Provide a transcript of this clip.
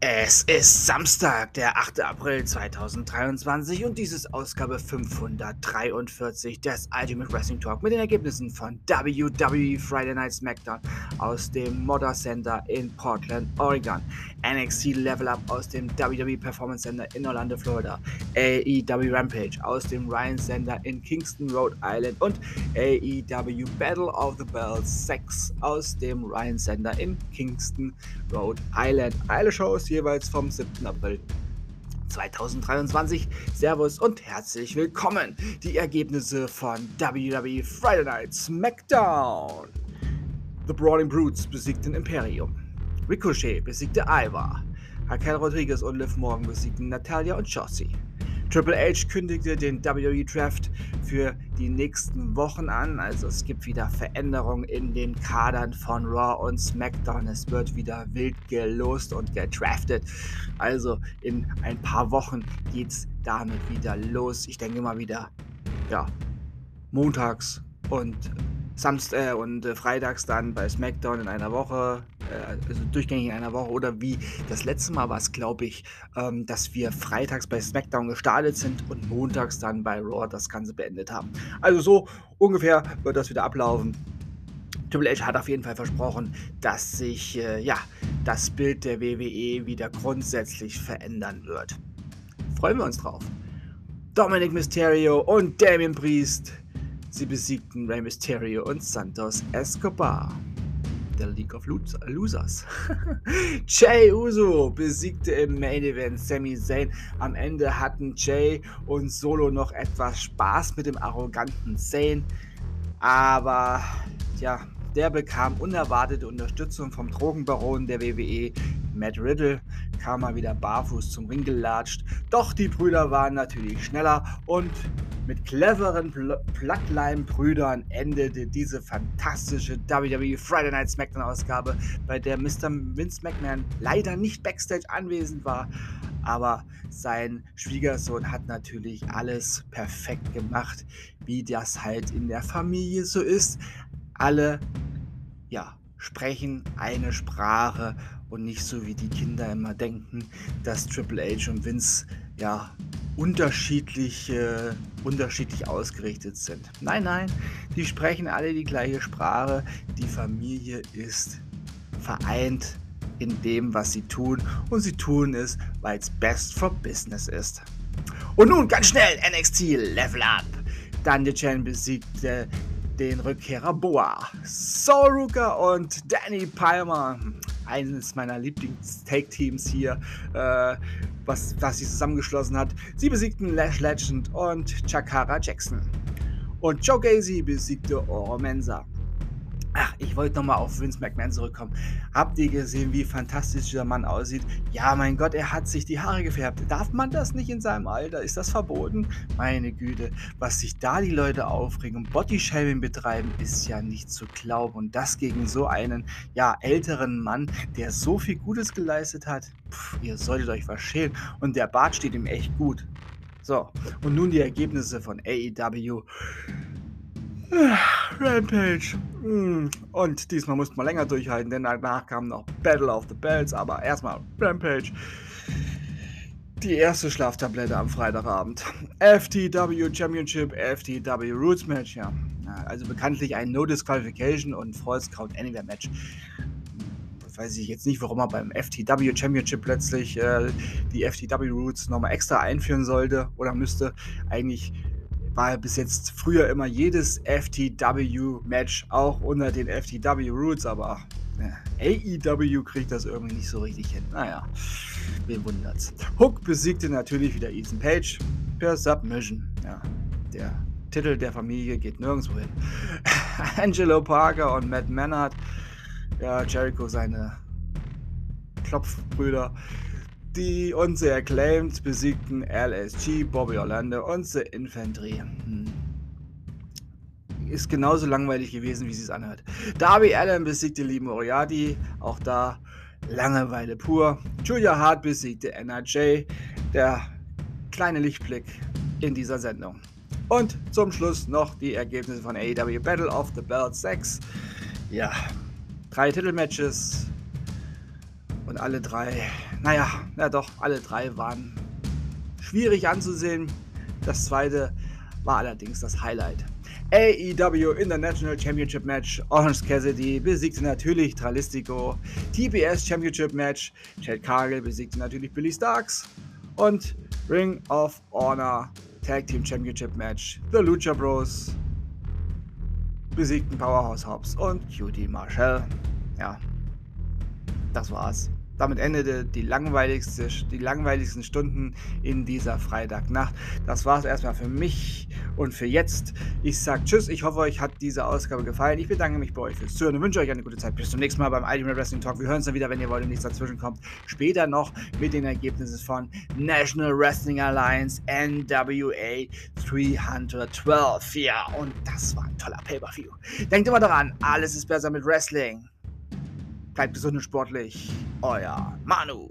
Es ist Samstag, der 8. April 2023 und dies ist Ausgabe 543 des Ultimate Wrestling Talk mit den Ergebnissen von WWE Friday Night SmackDown aus dem Modder Center in Portland, Oregon, NXT Level Up aus dem WWE Performance Center in Orlando, Florida, AEW Rampage aus dem Ryan Center in Kingston, Rhode Island und AEW Battle of the Bells 6 aus dem Ryan Center in Kingston, Rhode Island. Alle Shows jeweils vom 7. April 2023. Servus und herzlich willkommen. Die Ergebnisse von WWE Friday Night SmackDown. The Brawling Brutes besiegten Imperium. Ricochet besiegte Ivar. Raquel Rodriguez und Liv Morgan besiegten Natalia und Shotzi. Triple H kündigte den WWE Draft für die nächsten Wochen an. Also es gibt wieder Veränderungen in den Kadern von Raw und SmackDown. Es wird wieder wild gelost und gedraftet. Also in ein paar Wochen geht es damit wieder los. Ich denke mal wieder, ja, montags und Samstag äh, und äh, freitags dann bei SmackDown in einer Woche, äh, also durchgängig in einer Woche oder wie das letzte Mal war es, glaube ich, ähm, dass wir freitags bei SmackDown gestartet sind und montags dann bei Raw das Ganze beendet haben. Also so ungefähr wird das wieder ablaufen. Triple H hat auf jeden Fall versprochen, dass sich äh, ja, das Bild der WWE wieder grundsätzlich verändern wird. Freuen wir uns drauf. Dominic Mysterio und Damien Priest Sie besiegten Rey Mysterio und Santos Escobar. Der League of Losers. Jay Uso besiegte im Main Event Sami Zayn. Am Ende hatten Jay und Solo noch etwas Spaß mit dem arroganten Zayn. Aber ja, der bekam unerwartete Unterstützung vom Drogenbaron der WWE, Matt Riddle, kam mal wieder barfuß zum Ring gelatscht. Doch die Brüder waren natürlich schneller und mit cleveren Pl Plotline-Brüdern endete diese fantastische WWE Friday Night SmackDown-Ausgabe, bei der Mr. Vince McMahon leider nicht backstage anwesend war. Aber sein Schwiegersohn hat natürlich alles perfekt gemacht, wie das halt in der Familie so ist. Alle, ja, sprechen eine Sprache und nicht so wie die Kinder immer denken, dass Triple H und Vince ja unterschiedlich, äh, unterschiedlich ausgerichtet sind. Nein, nein, die sprechen alle die gleiche Sprache. Die Familie ist vereint in dem, was sie tun und sie tun es, weil es best for business ist. Und nun ganz schnell NXT Level Up. Daniel Chen besiegte den Rückkehrer Boa, Soruka und Danny Palmer eines meiner Lieblings-Take-Teams hier, äh, was, was sich zusammengeschlossen hat. Sie besiegten Lash Legend und Chakara Jackson. Und Joe Gacy besiegte Oro Mensa. Ach, ich wollte nochmal auf Vince McMahon zurückkommen. Habt ihr gesehen, wie fantastisch dieser Mann aussieht? Ja, mein Gott, er hat sich die Haare gefärbt. Darf man das nicht in seinem Alter? Ist das verboten? Meine Güte, was sich da die Leute aufregen und Bodyshaming betreiben, ist ja nicht zu glauben. Und das gegen so einen, ja, älteren Mann, der so viel Gutes geleistet hat. Puh, ihr solltet euch was. Und der Bart steht ihm echt gut. So, und nun die Ergebnisse von AEW. Rampage. Hm. Und diesmal mussten wir länger durchhalten, denn danach kam noch Battle of the Bells, aber erstmal Rampage. Die erste Schlaftablette am Freitagabend. FTW Championship, FTW Roots Match, ja. Also bekanntlich ein No Disqualification und False Count Anywhere Match. Weiß ich jetzt nicht, warum man beim FTW Championship plötzlich äh, die FTW Roots nochmal extra einführen sollte oder müsste. Eigentlich war bis jetzt früher immer jedes FTW-Match auch unter den FTW Roots, aber AEW kriegt das irgendwie nicht so richtig hin. Naja, wen wundert's. Hook besiegte natürlich wieder Ethan Page per Submission. Ja, der Titel der Familie geht nirgendwo hin. Angelo Parker und Matt Mannard, ja, Jericho seine Klopfbrüder, die unsere Acclaimed besiegten LSG, Bobby Orlando und The Infantry. Hm. Ist genauso langweilig gewesen, wie sie es anhört. Darby Allen besiegte Lee Moriarty, auch da Langeweile pur. Julia Hart besiegte NRJ, der kleine Lichtblick in dieser Sendung. Und zum Schluss noch die Ergebnisse von AEW Battle of the Belt 6. Ja, drei Titelmatches und alle drei naja, ja doch, alle drei waren schwierig anzusehen. Das zweite war allerdings das Highlight. AEW International Championship Match. Orange Cassidy besiegte natürlich Tralistico. TBS Championship Match. Chad Cargill besiegte natürlich Billy Starks. Und Ring of Honor Tag Team Championship Match. The Lucha Bros besiegten Powerhouse Hobbs und QT Marshall. Ja, das war's. Damit endete die langweiligste, die langweiligsten Stunden in dieser Freitagnacht. Das war es erstmal für mich und für jetzt. Ich sage Tschüss. Ich hoffe, euch hat diese Ausgabe gefallen. Ich bedanke mich bei euch fürs Zuhören und wünsche euch eine gute Zeit. Bis zum nächsten Mal beim Ultimate Wrestling Talk. Wir hören uns dann wieder, wenn ihr wollt und nichts dazwischen kommt. Später noch mit den Ergebnissen von National Wrestling Alliance NWA 312. Ja, und das war ein toller Pay-Per-View. Denkt immer daran, alles ist besser mit Wrestling. Bleibt gesund und sportlich. Euer Manu.